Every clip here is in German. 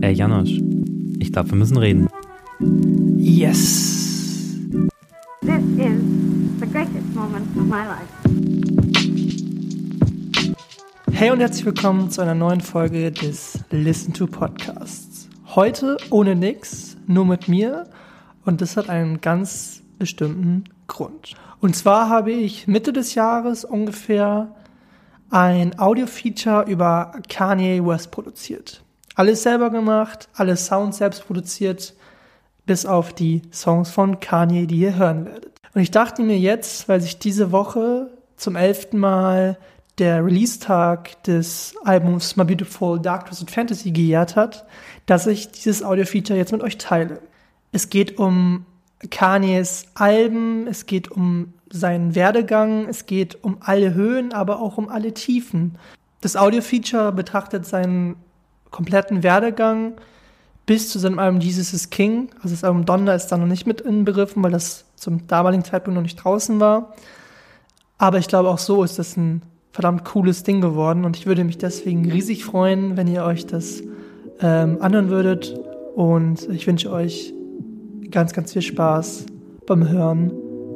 Ey, Janosch, ich glaube, wir müssen reden. Yes. This is the greatest moment of my life. Hey und herzlich willkommen zu einer neuen Folge des Listen to Podcasts. Heute ohne nix, nur mit mir und das hat einen ganz bestimmten Grund. Und zwar habe ich Mitte des Jahres ungefähr ein Audio-Feature über Kanye West produziert. Alles selber gemacht, alle Sounds selbst produziert, bis auf die Songs von Kanye, die ihr hören werdet. Und ich dachte mir jetzt, weil sich diese Woche zum elften Mal der Release-Tag des Albums My Beautiful Dark Twisted Fantasy gejährt hat, dass ich dieses Audio-Feature jetzt mit euch teile. Es geht um Kanyes Alben, es geht um seinen Werdegang, es geht um alle Höhen, aber auch um alle Tiefen. Das Audio-Feature betrachtet seinen kompletten Werdegang bis zu seinem Album Jesus is King. Also das Album Donner ist da noch nicht mit inbegriffen, weil das zum damaligen Zeitpunkt noch nicht draußen war. Aber ich glaube, auch so ist das ein verdammt cooles Ding geworden und ich würde mich deswegen riesig freuen, wenn ihr euch das ähm, anhören würdet. Und ich wünsche euch ganz, ganz viel Spaß beim Hören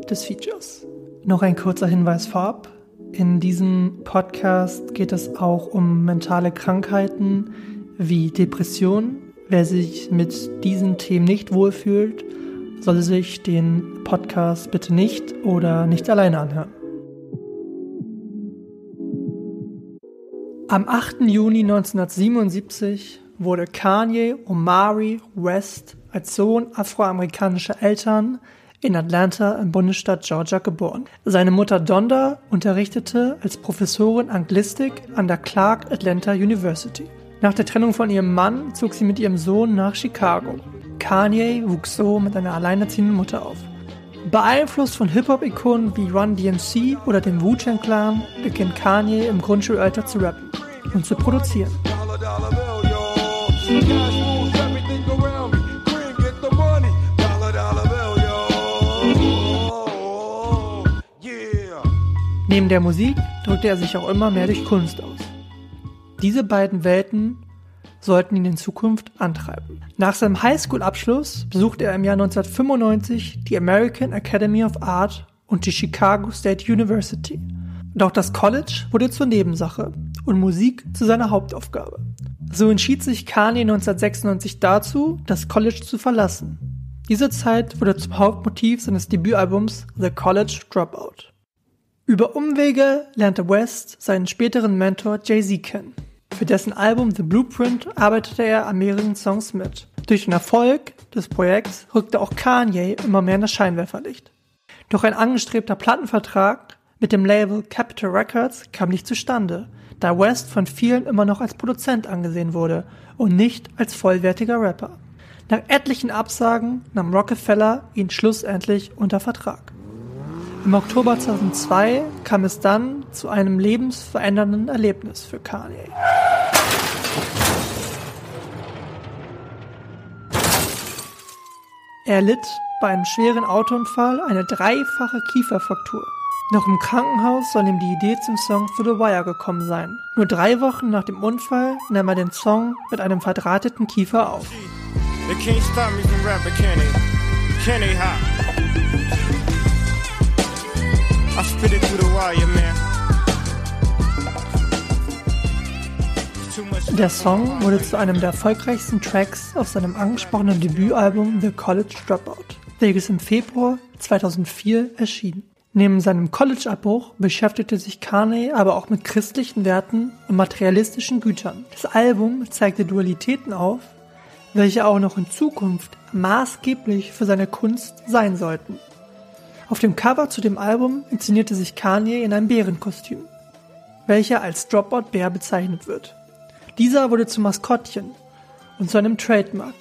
des Features. Noch ein kurzer Hinweis vorab. In diesem Podcast geht es auch um mentale Krankheiten wie Depressionen. Wer sich mit diesen Themen nicht wohlfühlt, soll sich den Podcast bitte nicht oder nicht alleine anhören. Am 8. Juni 1977 wurde Kanye Omari West als Sohn afroamerikanischer Eltern in Atlanta im Bundesstaat Georgia geboren. Seine Mutter Donda unterrichtete als Professorin Anglistik an der Clark Atlanta University. Nach der Trennung von ihrem Mann zog sie mit ihrem Sohn nach Chicago. Kanye wuchs so mit einer alleinerziehenden Mutter auf. Beeinflusst von Hip-Hop-Ikonen wie Run DMC oder dem Wu-Tang Clan beginnt Kanye im Grundschulalter zu rappen und zu produzieren. Neben der Musik drückte er sich auch immer mehr durch Kunst aus. Diese beiden Welten sollten ihn in Zukunft antreiben. Nach seinem Highschool-Abschluss besuchte er im Jahr 1995 die American Academy of Art und die Chicago State University. Doch das College wurde zur Nebensache und Musik zu seiner Hauptaufgabe. So entschied sich Kanye 1996 dazu, das College zu verlassen. Diese Zeit wurde zum Hauptmotiv seines Debütalbums The College Dropout. Über Umwege lernte West seinen späteren Mentor Jay-Z kennen. Für dessen Album The Blueprint arbeitete er an mehreren Songs mit. Durch den Erfolg des Projekts rückte auch Kanye immer mehr in das Scheinwerferlicht. Doch ein angestrebter Plattenvertrag mit dem Label Capitol Records kam nicht zustande, da West von vielen immer noch als Produzent angesehen wurde und nicht als vollwertiger Rapper. Nach etlichen Absagen nahm Rockefeller ihn schlussendlich unter Vertrag. Im Oktober 2002 kam es dann zu einem lebensverändernden Erlebnis für Kanye. Er litt bei einem schweren Autounfall eine dreifache Kieferfraktur. Noch im Krankenhaus soll ihm die Idee zum Song For the Wire gekommen sein. Nur drei Wochen nach dem Unfall nahm er den Song mit einem verdrahteten Kiefer auf. Der Song wurde zu einem der erfolgreichsten Tracks auf seinem angesprochenen Debütalbum The College Dropout, welches im Februar 2004 erschien. Neben seinem College-Abbruch beschäftigte sich Kanye aber auch mit christlichen Werten und materialistischen Gütern. Das Album zeigte Dualitäten auf, welche auch noch in Zukunft maßgeblich für seine Kunst sein sollten. Auf dem Cover zu dem Album inszenierte sich Kanye in einem Bärenkostüm, welcher als Dropout-Bär bezeichnet wird. Dieser wurde zum Maskottchen und zu einem Trademark.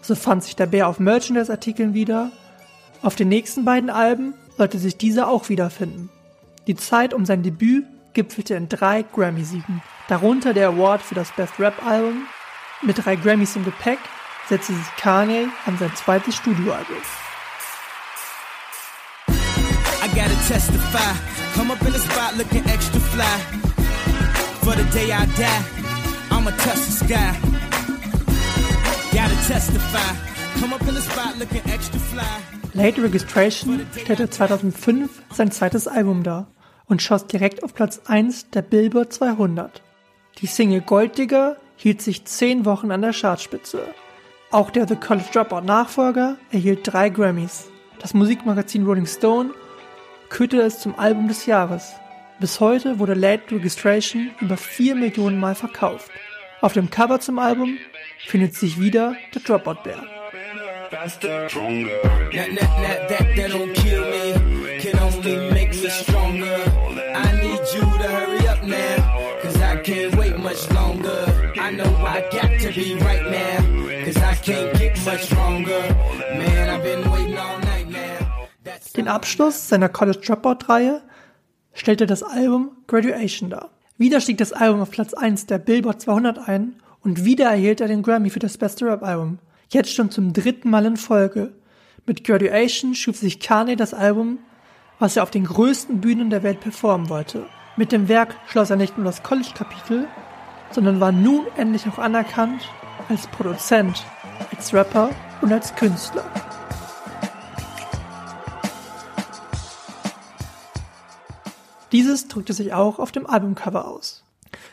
So fand sich der Bär auf Merchandise-Artikeln wieder. Auf den nächsten beiden Alben sollte sich dieser auch wiederfinden. Die Zeit um sein Debüt gipfelte in drei Grammy-Siegen, darunter der Award für das Best Rap-Album. Mit drei Grammys im Gepäck setzte sich Kanye an sein zweites Studioalbum. gotta testify. Come up in the spot looking extra fly. For the day I die, I'ma touch the sky. testify. Come up in the spot looking extra fly. Late Registration stellte 2005 sein zweites Album dar und schoss direkt auf Platz 1 der Billboard 200. Die Single Golddigger hielt sich 10 Wochen an der Chartspitze. Auch der The College Dropout Nachfolger erhielt drei Grammys. Das Musikmagazin Rolling Stone kürte es zum Album des Jahres. Bis heute wurde Late Registration über 4 Millionen Mal verkauft. Auf dem Cover zum Album findet sich wieder der Dropout Bär. faster, stronger. That, that, that, that, that don't kill me. Can only make me stronger. I need you to hurry up now. Cause I can't wait much longer. I know I got to be right now. Cause I can't get much stronger. Man, I've been waiting all night now. That's Den Abschluss seiner College Dropout-Reihe stellte das Album Graduation dar. Wieder stieg das Album auf Platz 1 der Billboard 200 ein und wieder erhielt er den Grammy für das beste Rap-Album. Jetzt schon zum dritten Mal in Folge. Mit Graduation schuf sich Kanye das Album, was er auf den größten Bühnen der Welt performen wollte. Mit dem Werk schloss er nicht nur das College-Kapitel, sondern war nun endlich auch anerkannt als Produzent, als Rapper und als Künstler. Dieses drückte sich auch auf dem Albumcover aus.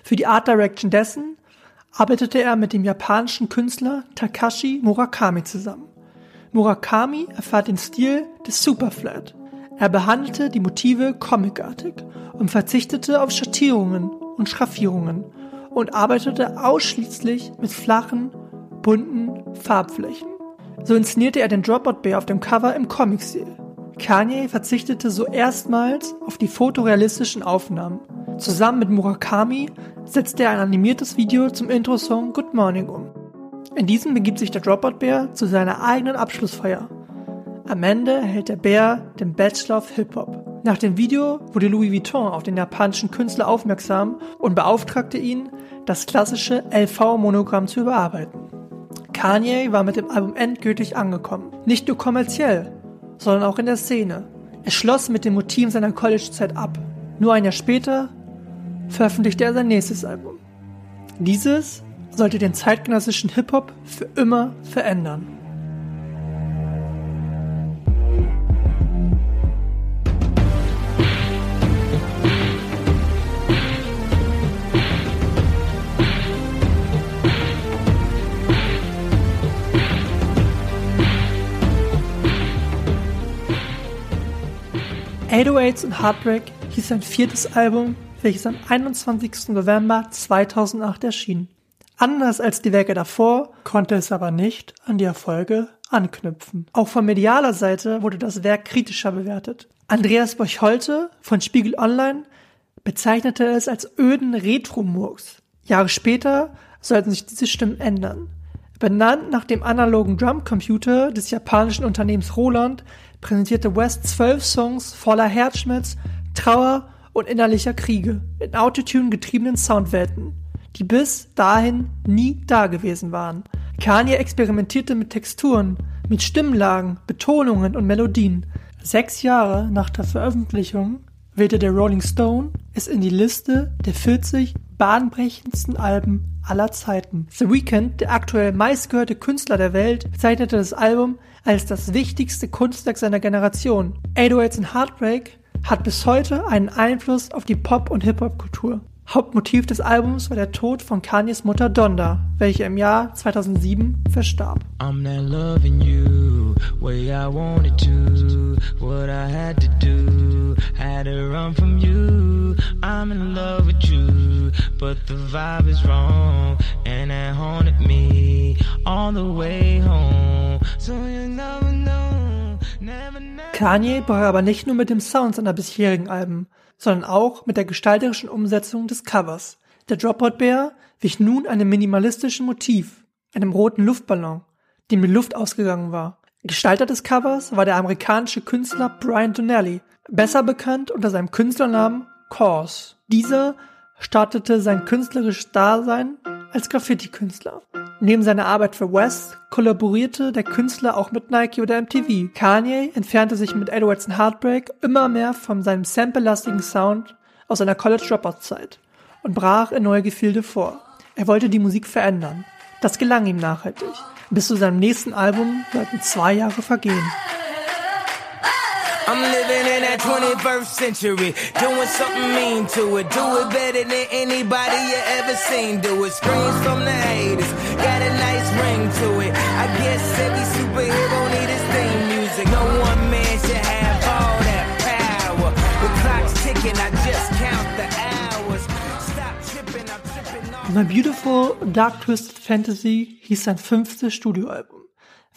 Für die Art Direction dessen arbeitete er mit dem japanischen Künstler Takashi Murakami zusammen. Murakami erfahrt den Stil des Superflat. Er behandelte die Motive comicartig und verzichtete auf Schattierungen und Schraffierungen und arbeitete ausschließlich mit flachen, bunten Farbflächen. So inszenierte er den Dropout Bear auf dem Cover im Comic-Stil. Kanye verzichtete so erstmals auf die fotorealistischen Aufnahmen. Zusammen mit Murakami setzte er ein animiertes Video zum Intro-Song Good Morning um. In diesem begibt sich der Dropout Bär zu seiner eigenen Abschlussfeier. Am Ende erhält der Bär den Bachelor of Hip-Hop. Nach dem Video wurde Louis Vuitton auf den japanischen Künstler aufmerksam und beauftragte ihn, das klassische LV-Monogramm zu überarbeiten. Kanye war mit dem Album endgültig angekommen. Nicht nur kommerziell, sondern auch in der Szene. Er schloss mit den Motiven seiner College-Zeit ab. Nur ein Jahr später veröffentlichte er sein nächstes Album. Dieses sollte den zeitgenössischen Hip-Hop für immer verändern. «808s und Heartbreak» hieß sein viertes Album, welches am 21. November 2008 erschien. Anders als die Werke davor konnte es aber nicht an die Erfolge anknüpfen. Auch von medialer Seite wurde das Werk kritischer bewertet. Andreas Borch-Holte von Spiegel Online bezeichnete es als öden Retro-Murks. Jahre später sollten sich diese Stimmen ändern. Benannt nach dem analogen Drumcomputer des japanischen Unternehmens Roland präsentierte West zwölf Songs voller Herzschmerz, Trauer und innerlicher Kriege in Autotune getriebenen Soundwelten, die bis dahin nie dagewesen waren. Kanye experimentierte mit Texturen, mit Stimmlagen, Betonungen und Melodien. Sechs Jahre nach der Veröffentlichung wählte der Rolling Stone es in die Liste der 40 bahnbrechendsten Alben aller Zeiten. The Weeknd, der aktuell meistgehörte Künstler der Welt, bezeichnete das Album als das wichtigste Kunstwerk seiner Generation. 808s and Heartbreak hat bis heute einen Einfluss auf die Pop- und Hip-Hop-Kultur. Hauptmotiv des Albums war der Tod von Kanyes Mutter Donda, welche im Jahr 2007 verstarb. So you never know. Kanye brach aber nicht nur mit dem Sound seiner bisherigen Alben, sondern auch mit der gestalterischen Umsetzung des Covers. Der Dropout Bear wich nun einem minimalistischen Motiv, einem roten Luftballon, dem die Luft ausgegangen war. Gestalter des Covers war der amerikanische Künstler Brian Donnelly, besser bekannt unter seinem Künstlernamen Cause. Dieser startete sein künstlerisches Dasein als Graffiti-Künstler. Neben seiner Arbeit für West kollaborierte der Künstler auch mit Nike oder MTV. Kanye entfernte sich mit 808s and Heartbreak immer mehr von seinem sample-lastigen Sound aus seiner College-Dropout-Zeit und brach in neue Gefilde vor. Er wollte die Musik verändern. Das gelang ihm nachhaltig. Bis zu seinem nächsten Album sollten zwei Jahre vergehen. I'm living in that 21st century, doing something mean to it. Do it better than anybody you ever seen. Do it. Screams from the haters, got a nice ring to it. I guess every superhero need his theme music. No one man should have all that power. The clock's ticking, I just count the hours. Stop tripping, I'm tripping off. My Beautiful Dark Twisted Fantasy hieß sein fünftes Studioalbum,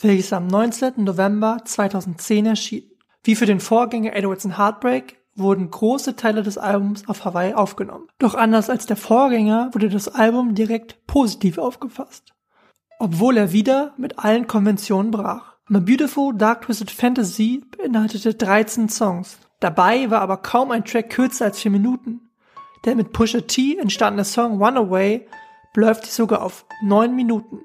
welches am 19. November 2010 erschien. Wie für den Vorgänger Edwards and Heartbreak wurden große Teile des Albums auf Hawaii aufgenommen. Doch anders als der Vorgänger wurde das Album direkt positiv aufgefasst. Obwohl er wieder mit allen Konventionen brach. My Beautiful Dark Twisted Fantasy beinhaltete 13 Songs. Dabei war aber kaum ein Track kürzer als 4 Minuten. Der mit Pusha T entstandene Song Runaway beläuft sich sogar auf 9 Minuten.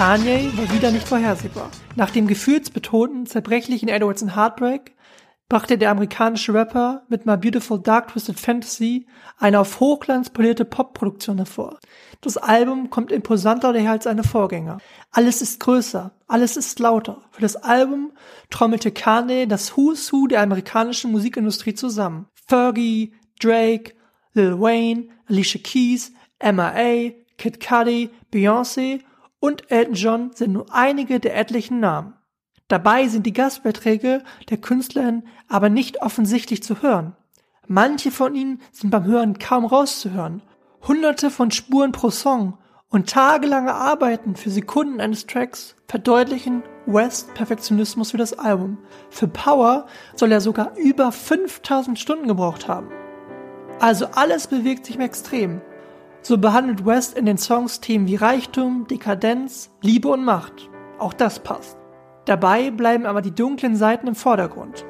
Kanye war wieder nicht vorhersehbar. Nach dem gefühlsbetonten, zerbrechlichen Edwards and Heartbreak brachte der amerikanische Rapper mit My Beautiful Dark Twisted Fantasy eine auf Hochglanz polierte Popproduktion hervor. Das Album kommt imposanter daher als seine Vorgänger. Alles ist größer, alles ist lauter. Für das Album trommelte Kanye das Who's Who der amerikanischen Musikindustrie zusammen. Fergie, Drake, Lil Wayne, Alicia Keys, M.I.A., Kid Cudi, Beyoncé und Elton John sind nur einige der etlichen Namen. Dabei sind die Gastbeiträge der Künstlerin aber nicht offensichtlich zu hören. Manche von ihnen sind beim Hören kaum rauszuhören. Hunderte von Spuren pro Song und tagelange Arbeiten für Sekunden eines Tracks verdeutlichen West Perfektionismus für das Album. Für Power soll er sogar über 5000 Stunden gebraucht haben. Also alles bewegt sich im Extrem. So behandelt West in den Songs Themen wie Reichtum, Dekadenz, Liebe und Macht. Auch das passt. Dabei bleiben aber die dunklen Seiten im Vordergrund.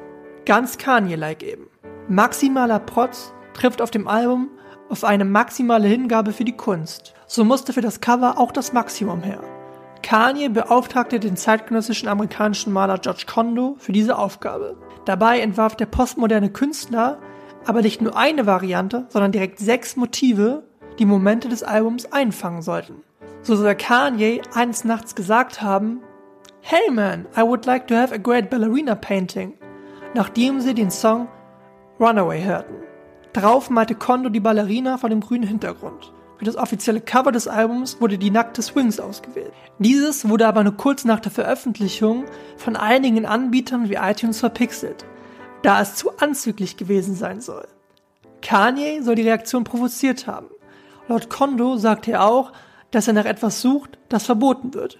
Ganz Kanye-like eben. Maximaler Protz trifft auf dem Album auf eine maximale Hingabe für die Kunst. So musste für das Cover auch das Maximum her. Kanye beauftragte den zeitgenössischen amerikanischen Maler George Kondo für diese Aufgabe. Dabei entwarf der postmoderne Künstler aber nicht nur eine Variante, sondern direkt sechs Motive, die Momente des Albums einfangen sollten. So soll Kanye eines Nachts gesagt haben, Hey man, I would like to have a great ballerina painting, nachdem sie den Song Runaway hörten. Darauf malte Kondo die Ballerina vor dem grünen Hintergrund. Für das offizielle Cover des Albums wurde die nackte Swings ausgewählt. Dieses wurde aber nur kurz nach der Veröffentlichung von einigen Anbietern wie iTunes verpixelt, da es zu anzüglich gewesen sein soll. Kanye soll die Reaktion provoziert haben. Laut Kondo sagte er auch, dass er nach etwas sucht, das verboten wird.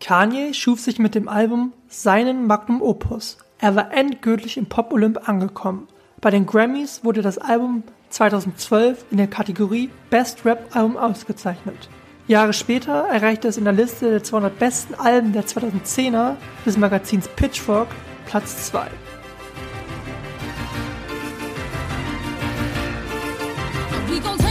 Kanye schuf sich mit dem Album seinen Magnum Opus. Er war endgültig im Pop-Olymp angekommen. Bei den Grammys wurde das Album 2012 in der Kategorie Best Rap Album ausgezeichnet. Jahre später erreichte es in der Liste der 200 besten Alben der 2010er des Magazins Pitchfork Platz 2. We gon'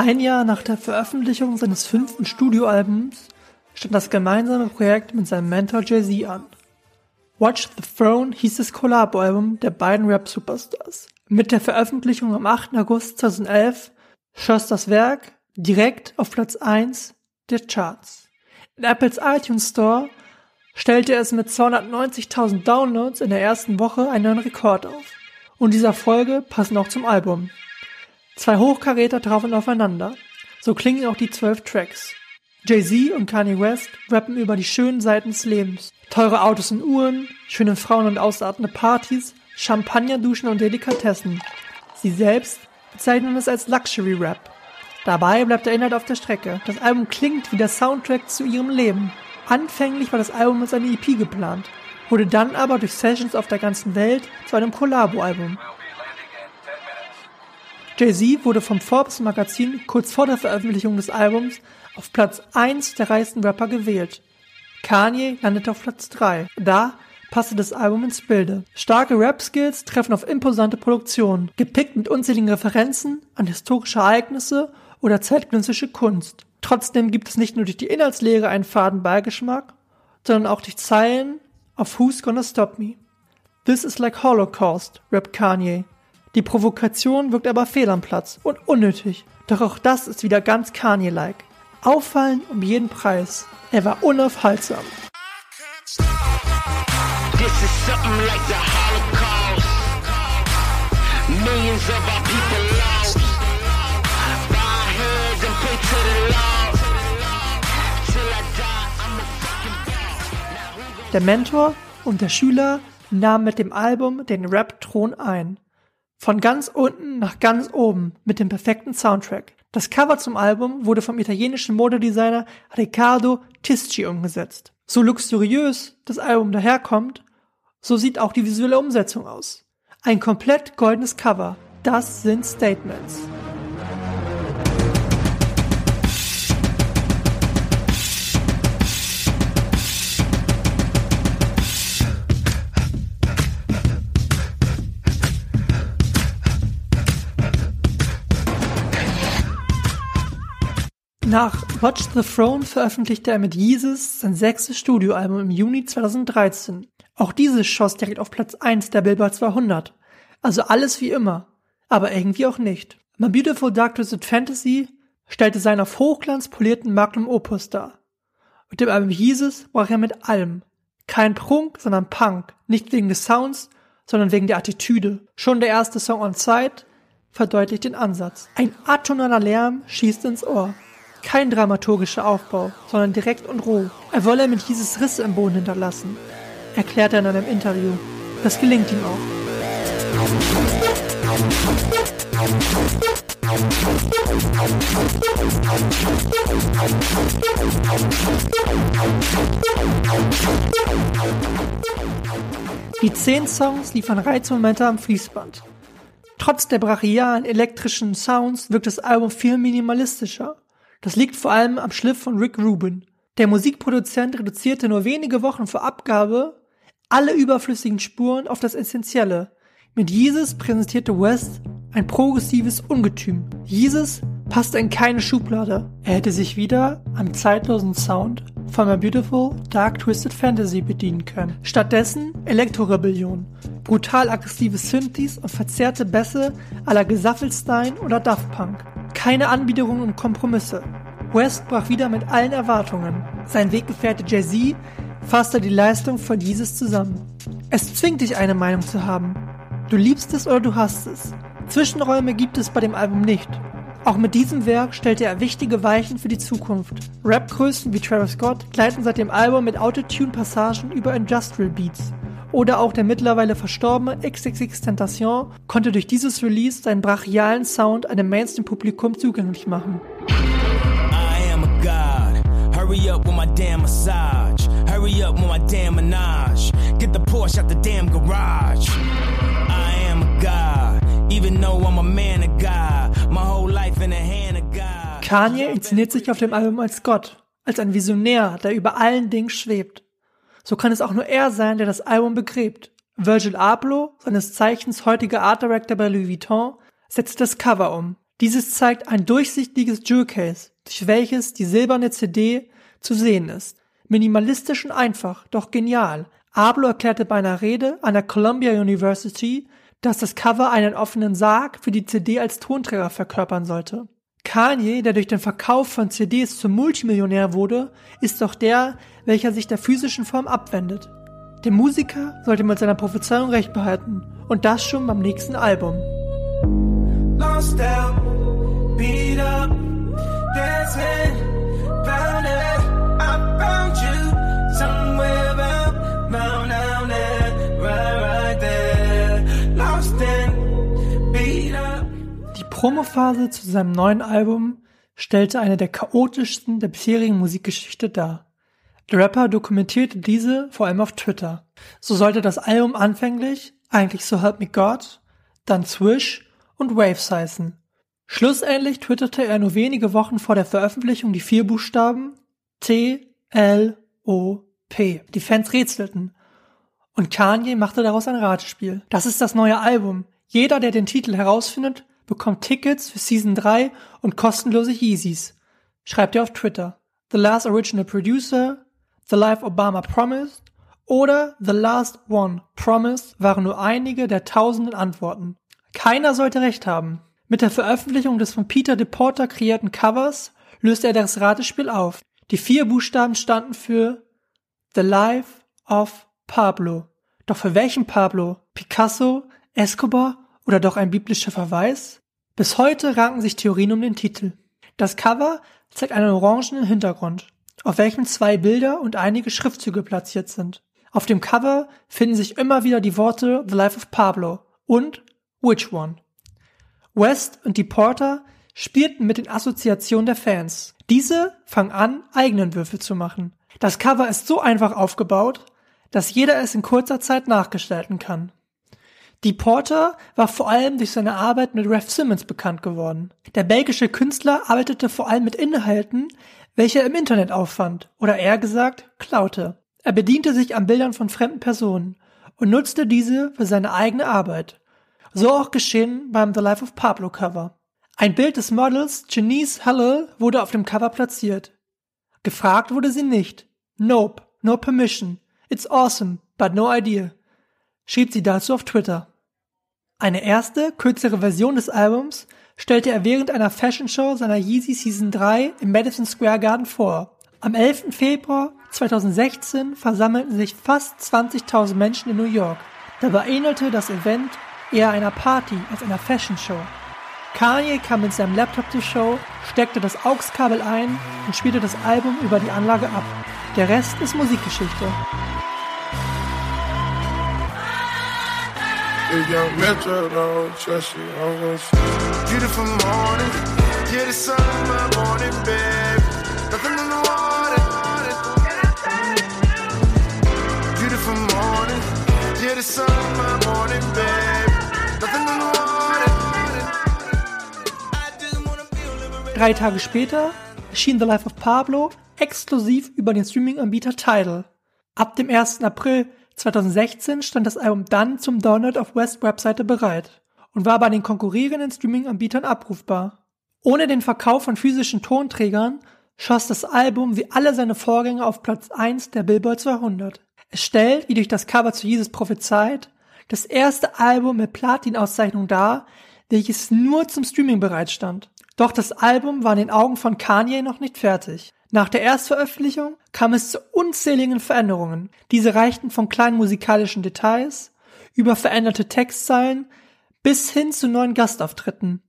Ein Jahr nach der Veröffentlichung seines fünften Studioalbums stand das gemeinsame Projekt mit seinem Mentor Jay-Z an. Watch the Throne hieß das Collabo-Album der beiden Rap-Superstars. Mit der Veröffentlichung am 8. August 2011 schoss das Werk direkt auf Platz 1 der Charts. In Apples iTunes Store stellte es mit 290.000 Downloads in der ersten Woche einen neuen Rekord auf. Und dieser Folge passen auch zum Album. Zwei Hochkaräter trafen aufeinander. So klingen auch die zwölf Tracks. Jay-Z und Kanye West rappen über die schönen Seiten des Lebens. Teure Autos und Uhren, schöne Frauen und ausartende Partys, Champagnerduschen und Delikatessen. Sie selbst bezeichnen es als Luxury Rap. Dabei bleibt der Inhalt auf der Strecke. Das Album klingt wie der Soundtrack zu ihrem Leben. Anfänglich war das Album als eine EP geplant, wurde dann aber durch Sessions auf der ganzen Welt zu einem Collabo-Album. Jay-Z wurde vom Forbes Magazin kurz vor der Veröffentlichung des Albums auf Platz 1 der reichsten Rapper gewählt. Kanye landete auf Platz 3. Da passte das Album ins Bilde. Starke Rap-Skills treffen auf imposante Produktionen, gepickt mit unzähligen Referenzen an historische Ereignisse oder zeitgenössische Kunst. Trotzdem gibt es nicht nur durch die Inhaltslehre einen faden Beigeschmack, sondern auch durch Zeilen auf Who's Gonna Stop Me. This is like Holocaust, rappt Kanye. Die Provokation wirkt aber fehl am Platz und unnötig. Doch auch das ist wieder ganz Kanye-like. Auffallen um jeden Preis. Er war unaufhaltsam. Der Mentor und der Schüler nahmen mit dem Album den Rap-Thron ein. Von ganz unten nach ganz oben mit dem perfekten Soundtrack. Das Cover zum Album wurde vom italienischen Modedesigner Riccardo Tisci umgesetzt. So luxuriös das Album daherkommt, so sieht auch die visuelle Umsetzung aus. Ein komplett goldenes Cover. Das sind Statements. Nach Watch the Throne veröffentlichte er mit Yeezus sein sechstes Studioalbum im Juni 2013. Auch dieses schoss direkt auf Platz 1 der Billboard 200. Also alles wie immer, aber irgendwie auch nicht. My Beautiful Dark Twisted Fantasy stellte seinen auf Hochglanz polierten Magnum Opus dar. Mit dem Album Yeezus brach er mit allem. Kein Prunk, sondern Punk. Nicht wegen des Sounds, sondern wegen der Attitüde. Schon der erste Song On Site verdeutlicht den Ansatz. Ein atonaler Lärm schießt ins Ohr. Kein dramaturgischer Aufbau, sondern direkt und roh. Er wolle mit dieses Risse im Boden hinterlassen, erklärt er in einem Interview. Das gelingt ihm auch. Die zehn Songs liefern Reizmomente am Fließband. Trotz der brachialen elektrischen Sounds wirkt das Album viel minimalistischer. Das liegt vor allem am Schliff von Rick Rubin. Der Musikproduzent reduzierte nur wenige Wochen vor Abgabe alle überflüssigen Spuren auf das Essentielle. Mit Jesus präsentierte West ein progressives Ungetüm. Jesus passte in keine Schublade. Er hätte sich wieder am zeitlosen Sound von My Beautiful Dark Twisted Fantasy bedienen können. Stattdessen Elektrorebellion, brutal aggressive Synthes und verzerrte Bässe à la Gesaffelstein oder Daft Punk. Keine Anbiederungen und Kompromisse. West brach wieder mit allen Erwartungen. Sein Weggefährte Jay-Z fasste die Leistung von Jesus zusammen. Es zwingt dich, eine Meinung zu haben. Du liebst es oder du hasst es. Zwischenräume gibt es bei dem Album nicht. Auch mit diesem Werk stellte er wichtige Weichen für die Zukunft. Rapgrößen wie Travis Scott gleiten seit dem Album mit Autotune-Passagen über Industrial Beats. Oder auch der mittlerweile verstorbene XXX Tentation konnte durch dieses Release seinen brachialen Sound einem Mainstream-Publikum zugänglich machen. I am a god. Hurry up with my damn massage. Hurry up with my damn menage. Get the Porsche out the damn garage. I am a god. Even though I'm a man of God. My whole life in the hand of God. Kanye inszeniert sich auf dem Album als Gott, als ein Visionär, der über allen Dingen schwebt. So kann es auch nur er sein, der das Album begräbt. Virgil Abloh, seines Zeichens heutiger Art Director bei Louis Vuitton, setzt das Cover um. Dieses zeigt ein durchsichtiges Jewelcase, durch welches die silberne CD zu sehen ist. Minimalistisch und einfach, doch genial. Abloh erklärte bei einer Rede an der Columbia University, dass das Cover einen offenen Sarg für die CD als Tonträger verkörpern sollte. Kanye, der durch den Verkauf von CDs zum Multimillionär wurde, ist doch der, welcher sich der physischen Form abwendet. Der Musiker sollte mit seiner Prophezeiung recht behalten. Und das schon beim nächsten Album. Lost out, beat up, dancing. I found you somewhere round, round, round there, right, right Promophase zu seinem neuen Album stellte eine der chaotischsten der bisherigen Musikgeschichte dar. Der Rapper dokumentierte diese vor allem auf Twitter. So sollte das Album anfänglich eigentlich So Help Me God, dann Swish und Waves heißen. Schlussendlich twitterte er nur wenige Wochen vor der Veröffentlichung die vier Buchstaben T, L, O, P. Die Fans rätselten. Und Kanye machte daraus ein Ratespiel. Das ist das neue Album. Jeder, der den Titel herausfindet, bekommt Tickets für Season 3 und kostenlose Yeezys. Schreibt er auf Twitter. The Last Original Producer, The Life Obama Promised oder The Last One Promised waren nur einige der tausenden Antworten. Keiner sollte recht haben. Mit der Veröffentlichung des von Peter DePorter kreierten Covers löste er das Ratespiel auf. Die vier Buchstaben standen für The Life of Pablo. Doch für welchen Pablo? Picasso, Escobar oder doch ein biblischer Verweis? Bis heute ranken sich Theorien um den Titel. Das Cover zeigt einen orangenen Hintergrund, auf welchem zwei Bilder und einige Schriftzüge platziert sind. Auf dem Cover finden sich immer wieder die Worte The Life of Pablo und Which One. West und Deporter spielten mit den Assoziationen der Fans. Diese fangen an, eigenen Würfel zu machen. Das Cover ist so einfach aufgebaut, dass jeder es in kurzer Zeit nachgestalten kann. Deporter war vor allem durch seine Arbeit mit Ralph Simmons bekannt geworden. Der belgische Künstler arbeitete vor allem mit Inhalten, welche er im Internet auffand oder eher gesagt klaute. Er bediente sich an Bildern von fremden Personen und nutzte diese für seine eigene Arbeit. So auch geschehen beim The Life of Pablo Cover. Ein Bild des Models Janice Hallel wurde auf dem Cover platziert. Gefragt wurde sie nicht. Nope, no permission. It's awesome, but no idea. Schrieb sie dazu auf Twitter. Eine erste, kürzere Version des Albums stellte er während einer Fashion Show seiner Yeezy Season 3 im Madison Square Garden vor. Am 11. Februar 2016 versammelten sich fast 20.000 Menschen in New York. Dabei ähnelte das Event eher einer Party als einer Fashion Show. Kanye kam mit seinem Laptop zur Show, steckte das AUX-Kabel ein und spielte das Album über die Anlage ab. Der Rest ist Musikgeschichte. If young Metro don't trust you, I'm gonna say Beautiful morning, yeah, the sun in my morning, babe Nothing in the water Beautiful morning, yeah, the sun in my morning, babe Nothing in the water Drei Tage später erschien The Life of Pablo exklusiv über den Streaming-Anbieter Tidal. Ab dem 1. April 2016 stand das Album dann zum Download auf West Webseite bereit und war bei den konkurrierenden Streaming-Anbietern abrufbar. Ohne den Verkauf von physischen Tonträgern schoss das Album wie alle seine Vorgänger auf Platz 1 der Billboard 200. Es stellt, wie durch das Cover zu Jesus prophezeit, das erste Album mit Platin-Auszeichnung dar, welches nur zum Streaming bereitstand. Doch das Album war in den Augen von Kanye noch nicht fertig. Nach der Erstveröffentlichung kam es zu unzähligen Veränderungen. Diese reichten von kleinen musikalischen Details über veränderte Textzeilen bis hin zu neuen Gastauftritten.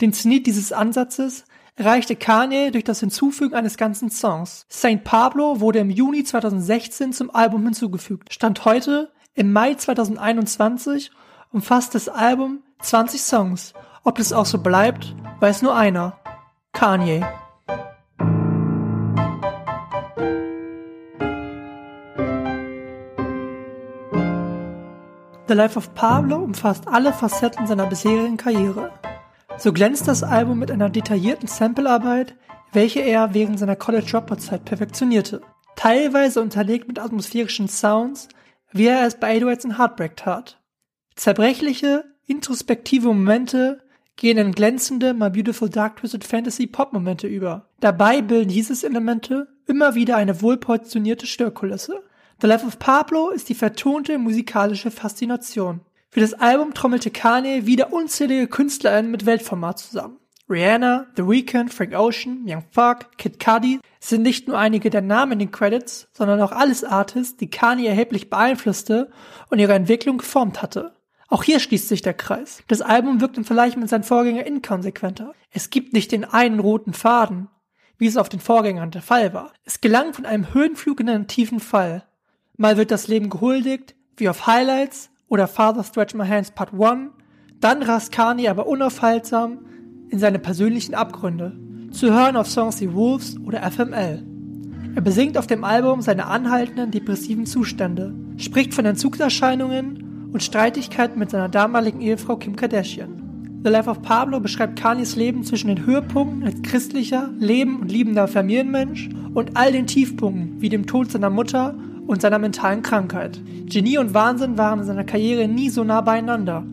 Den Zenit dieses Ansatzes erreichte Kanye durch das Hinzufügen eines ganzen Songs. St. Pablo wurde im Juni 2016 zum Album hinzugefügt. Stand heute, im Mai 2021, umfasst das Album 20 Songs. Ob das auch so bleibt, weiß nur einer. Kanye. The Life of Pablo umfasst alle Facetten seiner bisherigen Karriere. So glänzt das Album mit einer detaillierten Samplearbeit, welche er während seiner College Dropout Zeit perfektionierte. Teilweise unterlegt mit atmosphärischen Sounds, wie er es bei 808s und Heartbreak tat. Zerbrechliche, introspektive Momente gehen in glänzende My Beautiful Dark Twisted Fantasy Pop Momente über. Dabei bilden dieses Elemente immer wieder eine wohlpositionierte Störkulisse. The Life of Pablo ist die vertonte musikalische Faszination. Für das Album trommelte Kanye wieder unzählige KünstlerInnen mit Weltformat zusammen. Rihanna, The Weeknd, Frank Ocean, Young Thug, Kid Cudi sind nicht nur einige der Namen in den Credits, sondern auch alles Artists, die Kanye erheblich beeinflusste und ihre Entwicklung geformt hatte. Auch hier schließt sich der Kreis. Das Album wirkt im Vergleich mit seinen Vorgängern inkonsequenter. Es gibt nicht den einen roten Faden, wie es auf den Vorgängern der Fall war. Es gelang von einem Höhenflug in einen tiefen Fall. Mal wird das Leben gehuldigt, wie auf Highlights oder Father Stretch My Hands Part 1, dann rast Kanye aber unaufhaltsam in seine persönlichen Abgründe. zu hören auf Songs wie Wolves oder FML. Er besingt auf dem Album seine anhaltenden depressiven Zustände, spricht von Entzugserscheinungen und Streitigkeiten mit seiner damaligen Ehefrau Kim Kardashian. The Life of Pablo beschreibt Kanyes Leben zwischen den Höhepunkten als christlicher, leben und liebender Familienmensch und all den Tiefpunkten wie dem Tod seiner Mutter und seiner mentalen Krankheit. Genie und Wahnsinn waren in seiner Karriere nie so nah beieinander.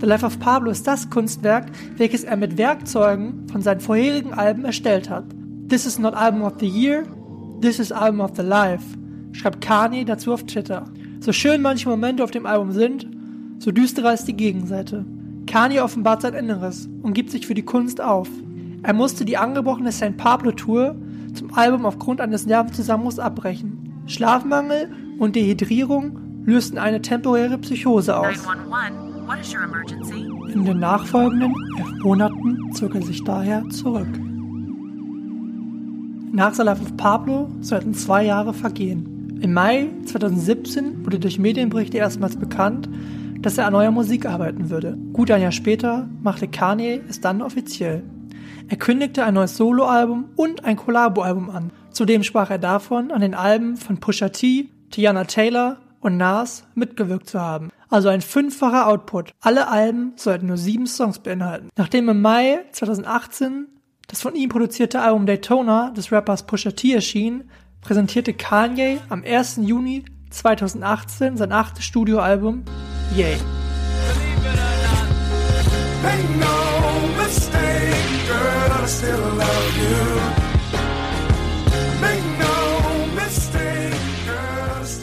The Life of Pablo ist das Kunstwerk, welches er mit Werkzeugen von seinen vorherigen Alben erstellt hat. This is not Album of the Year, this is Album of the Life, schreibt Kanye dazu auf Twitter. So schön manche Momente auf dem Album sind, so düsterer ist die Gegenseite. Kanye offenbart sein Inneres und gibt sich für die Kunst auf. Er musste die angebrochene St. Pablo Tour zum Album aufgrund eines Nervenzusammenbruchs abbrechen. Schlafmangel und Dehydrierung lösten eine temporäre Psychose aus. 911, what is your emergency? In den nachfolgenden elf Monaten zog er sich daher zurück. Nach Life of Pablo sollten zwei Jahre vergehen. Im Mai 2017 wurde durch Medienberichte erstmals bekannt, dass er an neuer Musik arbeiten würde. Gut ein Jahr später machte Kanye es dann offiziell. Er kündigte ein neues Soloalbum und ein Collabo-Album an. Zudem sprach er davon, an den Alben von Pusha T, Tiana Taylor und Nas mitgewirkt zu haben. Also ein fünffacher Output. Alle Alben sollten nur sieben Songs beinhalten. Nachdem im Mai 2018 das von ihm produzierte Album Daytona des Rappers Pusha T erschien, präsentierte Kanye am 1. Juni 2018 sein achtes Studioalbum Yay. Make no mistake, girl, I still love you.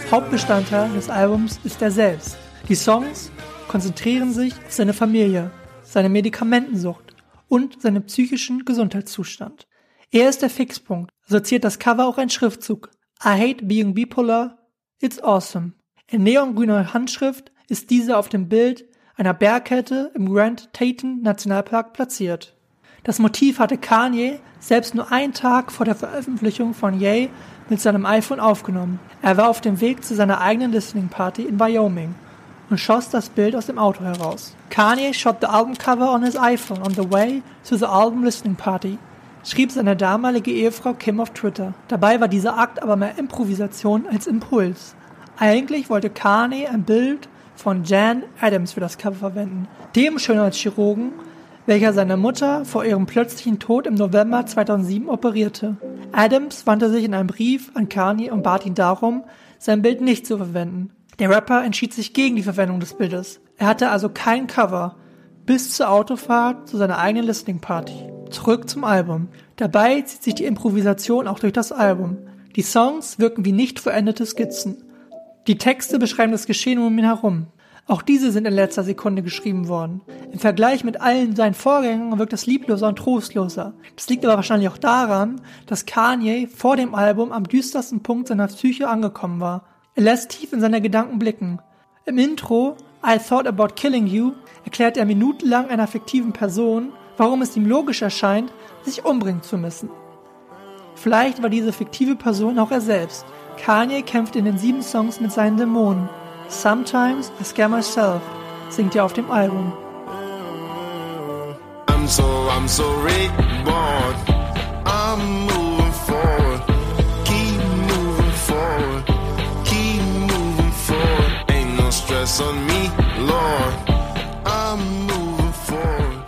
Hauptbestandteil des Albums ist er selbst. Die Songs konzentrieren sich auf seine Familie, seine Medikamentensucht und seinen psychischen Gesundheitszustand. Er ist der Fixpunkt, so ziert das Cover auch ein Schriftzug. I hate being bipolar, it's awesome. In neongrüner Handschrift ist diese auf dem Bild einer Bergkette im Grand Teton Nationalpark platziert. Das Motiv hatte Kanye selbst nur einen Tag vor der Veröffentlichung von Ye mit seinem iPhone aufgenommen. Er war auf dem Weg zu seiner eigenen Listening Party in Wyoming und schoss das Bild aus dem Auto heraus. Kanye shot the album cover on his iPhone on the way to the album listening party, schrieb seine damalige Ehefrau Kim auf Twitter. Dabei war dieser Akt aber mehr Improvisation als Impuls. Eigentlich wollte Kanye ein Bild von Jan Adams für das Cover verwenden, dem Schönheitschirurgen, welcher seine Mutter vor ihrem plötzlichen Tod im November 2007 operierte. Adams wandte sich in einem Brief an Kanye und bat ihn darum, sein Bild nicht zu verwenden. Der Rapper entschied sich gegen die Verwendung des Bildes. Er hatte also kein Cover bis zur Autofahrt zu seiner eigenen Listening Party. Zurück zum Album. Dabei zieht sich die Improvisation auch durch das Album. Die Songs wirken wie nicht vollendete Skizzen. Die Texte beschreiben das Geschehen um ihn herum. Auch diese sind in letzter Sekunde geschrieben worden. Im Vergleich mit allen seinen Vorgängern wirkt es liebloser und trostloser. Das liegt aber wahrscheinlich auch daran, dass Kanye vor dem Album am düstersten Punkt seiner Psyche angekommen war. Er lässt tief in seine Gedanken blicken. Im Intro I Thought About Killing You erklärt er minutenlang einer fiktiven Person, warum es ihm logisch erscheint, sich umbringen zu müssen. Vielleicht war diese fiktive Person auch er selbst. Kanye kämpft in den sieben Songs mit seinen Dämonen. Sometimes I Scare Myself singt er auf dem Album. I'm so, I'm so reborn. I'm moving forward. Keep moving forward. Keep moving forward. Ain't no stress on me, Lord. I'm moving forward.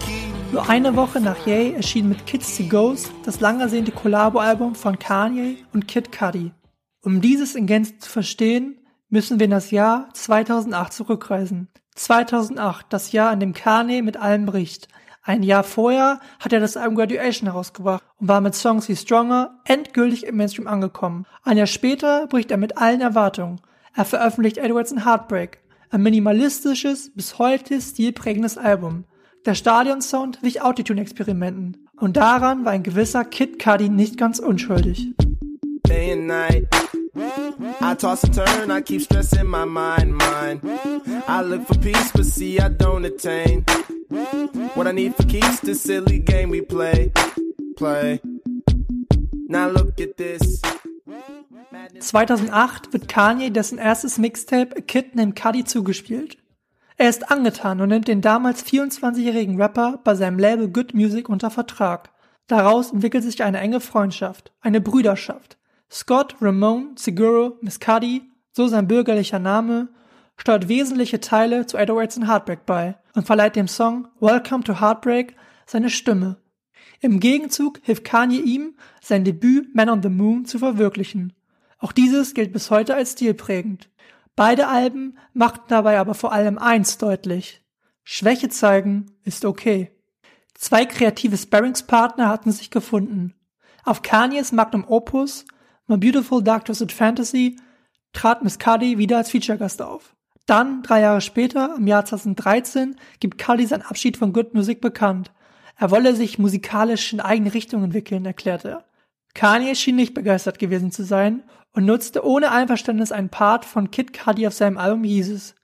Keep Nur eine Woche nach Ye erschien mit Kids to Ghost das lang ersehnte Collabo-Album von Kanye und Kid Cudi. Um dieses in Gänze zu verstehen, müssen wir in das Jahr 2008 zurückreisen. 2008, das Jahr, in dem Kanye mit allem bricht. Ein Jahr vorher hat er das Album Graduation herausgebracht und war mit Songs wie Stronger endgültig im Mainstream angekommen. Ein Jahr später bricht er mit allen Erwartungen. Er veröffentlicht Edwards and Heartbreak, ein minimalistisches, bis heute stilprägendes Album. Der Stadionsound wich Autotune-Experimenten. Und daran war ein gewisser Kid Cudi nicht ganz unschuldig. day and night. I toss and turn, I keep stressing my mind, mind. I look for peace, but see, I don't attain. What I need for keeps the silly game we play, play. Now look at this. 2008 wird Kanye dessen erstes Mixtape A Kid Named Cudi zugespielt. Er ist angetan und nimmt den damals 24-jährigen Rapper bei seinem Label Good Music unter Vertrag. Daraus entwickelt sich eine enge Freundschaft, eine Brüderschaft. Scott Ramon Seguro Miscadi, so sein bürgerlicher Name, steuert wesentliche Teile zu 808s and Heartbreak bei und verleiht dem Song Welcome to Heartbreak seine Stimme. Im Gegenzug hilft Kanye ihm, sein Debüt Man on the Moon zu verwirklichen. Auch dieses gilt bis heute als stilprägend. Beide Alben machten dabei aber vor allem eins deutlich. Schwäche zeigen ist okay. Zwei kreative Sparringspartner hatten sich gefunden. Auf Kanyes Magnum Opus My Beautiful Dark Twisted Fantasy trat Miss Cuddy wieder als Feature-Gast auf. Dann, drei Jahre später, im Jahr 2013, gibt Cuddy seinen Abschied von Good Music bekannt. Er wolle sich musikalisch in eigene Richtung entwickeln, erklärte er. Kanye schien nicht begeistert gewesen zu sein und nutzte ohne Einverständnis einen Part von Kid Cudi auf seinem Album Jesus.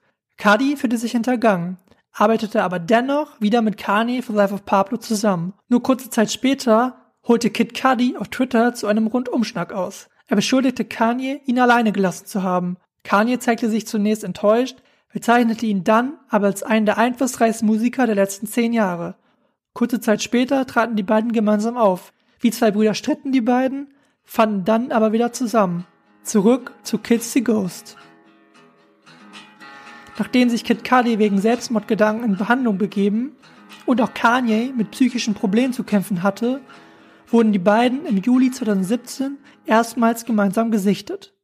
Cudi fühlte sich hintergangen, arbeitete aber dennoch wieder mit Kanye für Life of Pablo zusammen. Nur kurze Zeit später holte Kid Cudi auf Twitter zu einem Rundumschlag aus. Er beschuldigte Kanye, ihn alleine gelassen zu haben. Kanye zeigte sich zunächst enttäuscht, bezeichnete ihn dann aber als einen der einflussreichsten Musiker der letzten zehn Jahre. Kurze Zeit später traten die beiden gemeinsam auf. Wie zwei Brüder stritten die beiden, fanden dann aber wieder zusammen. Zurück zu Kids the Ghost. Nachdem sich Kid Cudi wegen Selbstmordgedanken in Behandlung begeben und auch Kanye mit psychischen Problemen zu kämpfen hatte, wurden die beiden im Juli 2017 erstmals gemeinsam gesichtet.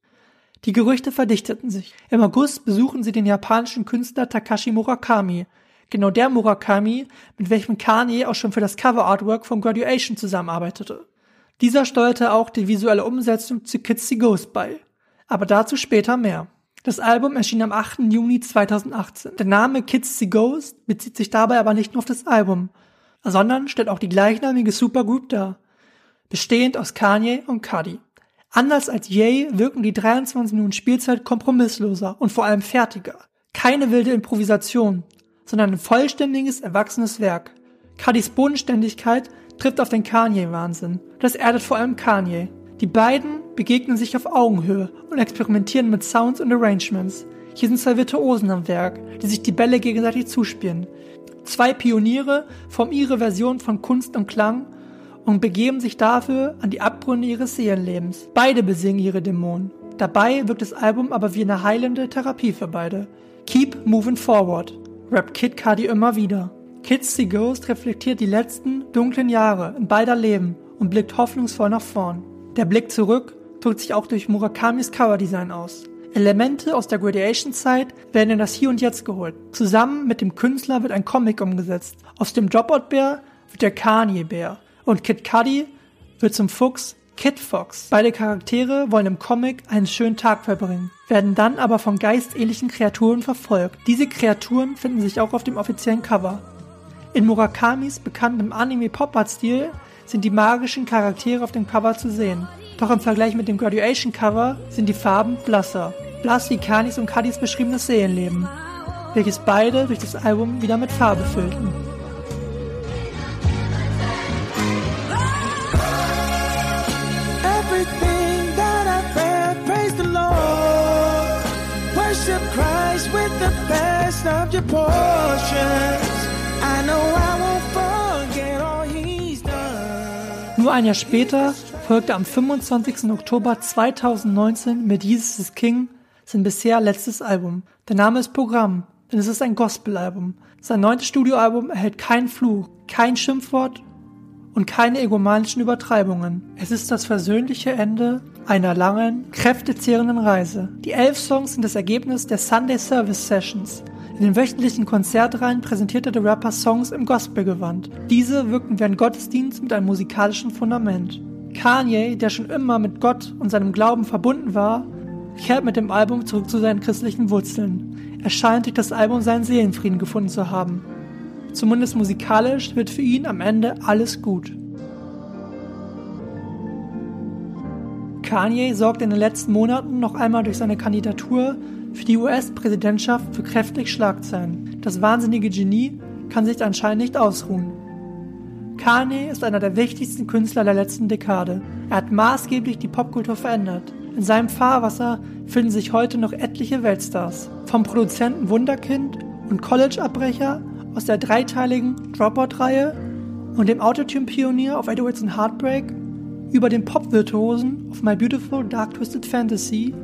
Die Gerüchte verdichteten sich. Im August besuchen sie den japanischen Künstler Takashi Murakami, genau der Murakami, mit welchem Kanye auch schon für das Cover Artwork von Graduation zusammenarbeitete. Dieser steuerte auch die visuelle Umsetzung zu Kids the Ghost bei. Aber dazu später mehr. Das Album erschien am 8. Juni 2018. Der Name Kids the Ghost bezieht sich dabei aber nicht nur auf das Album, sondern stellt auch die gleichnamige Supergroup dar, bestehend aus Kanye und Cudi. Anders als Ye wirken die 23 Minuten Spielzeit kompromissloser und vor allem fertiger. Keine wilde Improvisation, sondern ein vollständiges, erwachsenes Werk. Cudis Bodenständigkeit trifft auf den Kanye-Wahnsinn. Das erdet vor allem Kanye. Die beiden begegnen sich auf Augenhöhe und experimentieren mit Sounds und Arrangements. Hier sind zwei Virtuosen am Werk, die sich die Bälle gegenseitig zuspielen. Zwei Pioniere formen ihre Version von Kunst und Klang und begeben sich dafür an die Abgründe ihres Seelenlebens. Beide besingen ihre Dämonen. Dabei wirkt das Album aber wie eine heilende Therapie für beide. Keep moving forward, rappt Kid Cudi immer wieder. Kids the Ghost reflektiert die letzten dunklen Jahre in beider Leben und blickt hoffnungsvoll nach vorn. Der Blick zurück drückt sich auch durch Murakamis Coverdesign aus. Elemente aus der Gradiation-Zeit werden in das Hier und Jetzt geholt. Zusammen mit dem Künstler wird ein Comic umgesetzt. Aus dem Dropout-Bär wird der Kanye-Bär. Und Kid Cudi wird zum Fuchs Kid Fox. Beide Charaktere wollen im Comic einen schönen Tag verbringen, werden dann aber von geistähnlichen Kreaturen verfolgt. Diese Kreaturen finden sich auch auf dem offiziellen Cover. In Murakamis bekanntem Anime-Pop-Art-Stil sind die magischen Charaktere auf dem Cover zu sehen. Doch im Vergleich mit dem Graduation-Cover sind die Farben blasser. Blass wie Kanis und Kadis beschriebenes Seelenleben, welches beide durch das Album wieder mit Farbe füllten. Best of your portions. I know I won't forget all he's done. Nur ein Jahr später folgte am 25. Oktober 2019 mit Jesus is King sein bisher letztes Album. Der Name ist Programm, denn es ist ein Gospel-Album. Sein neuntes Studioalbum erhält keinen Fluch, kein Schimpfwort und keine egomanischen Übertreibungen. Es ist das versöhnliche Ende einer langen, kräftezehrenden Reise. Die elf Songs sind das Ergebnis der Sunday Service Sessions. In den wöchentlichen Konzertreihen präsentierte der Rapper Songs im Gospelgewand. Diese wirkten wie ein Gottesdienst mit einem musikalischen Fundament. Kanye, der schon immer mit Gott und seinem Glauben verbunden war, kehrt mit dem Album zurück zu seinen christlichen Wurzeln. Er scheint durch das Album seinen Seelenfrieden gefunden zu haben. Zumindest musikalisch wird für ihn am Ende alles gut. Kanye sorgt in den letzten Monaten noch einmal durch seine Kandidatur für die US-Präsidentschaft für kräftig Schlagzeilen. Das wahnsinnige Genie kann sich anscheinend nicht ausruhen. Kanye ist einer der wichtigsten Künstler der letzten Dekade. Er hat maßgeblich die Popkultur verändert. In seinem Fahrwasser finden sich heute noch etliche Weltstars. Vom Produzenten Wunderkind und College-Abbrecher aus der dreiteiligen Dropout-Reihe und dem Autotune-Pionier auf 808s and Heartbreak über den Pop-Virtuosen auf My Beautiful Dark Twisted Fantasy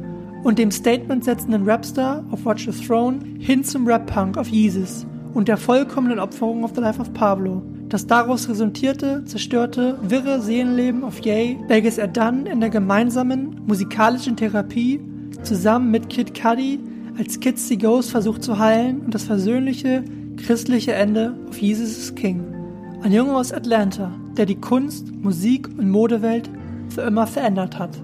und dem Statement-setzenden Rapstar auf Watch the Throne hin zum Rap-Punk auf Yeezus und der vollkommenen Opferung auf The Life of Pablo. Das daraus resultierte, zerstörte, wirre Seelenleben auf Ye, welches er dann in der gemeinsamen musikalischen Therapie zusammen mit Kid Cudi als Kids See Ghost versucht zu heilen und das versöhnliche, christliche Ende auf Jesus is King. Ein Junge aus Atlanta, der die Kunst, Musik und Modewelt für immer verändert hat.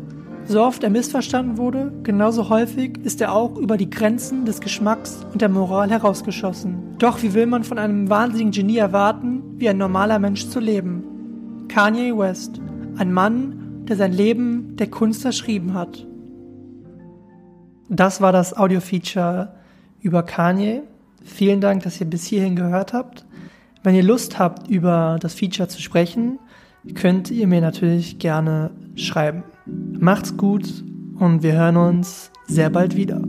So oft er missverstanden wurde, genauso häufig ist er auch über die Grenzen des Geschmacks und der Moral herausgeschossen. Doch wie will man von einem wahnsinnigen Genie erwarten, wie ein normaler Mensch zu leben? Kanye West, ein Mann, der sein Leben der Kunst verschrieben hat. Das war das Audio-Feature über Kanye. Vielen Dank, dass ihr bis hierhin gehört habt. Wenn ihr Lust habt, über das Feature zu sprechen, könnt ihr mir natürlich gerne schreiben. Macht's gut und wir hören uns sehr bald wieder.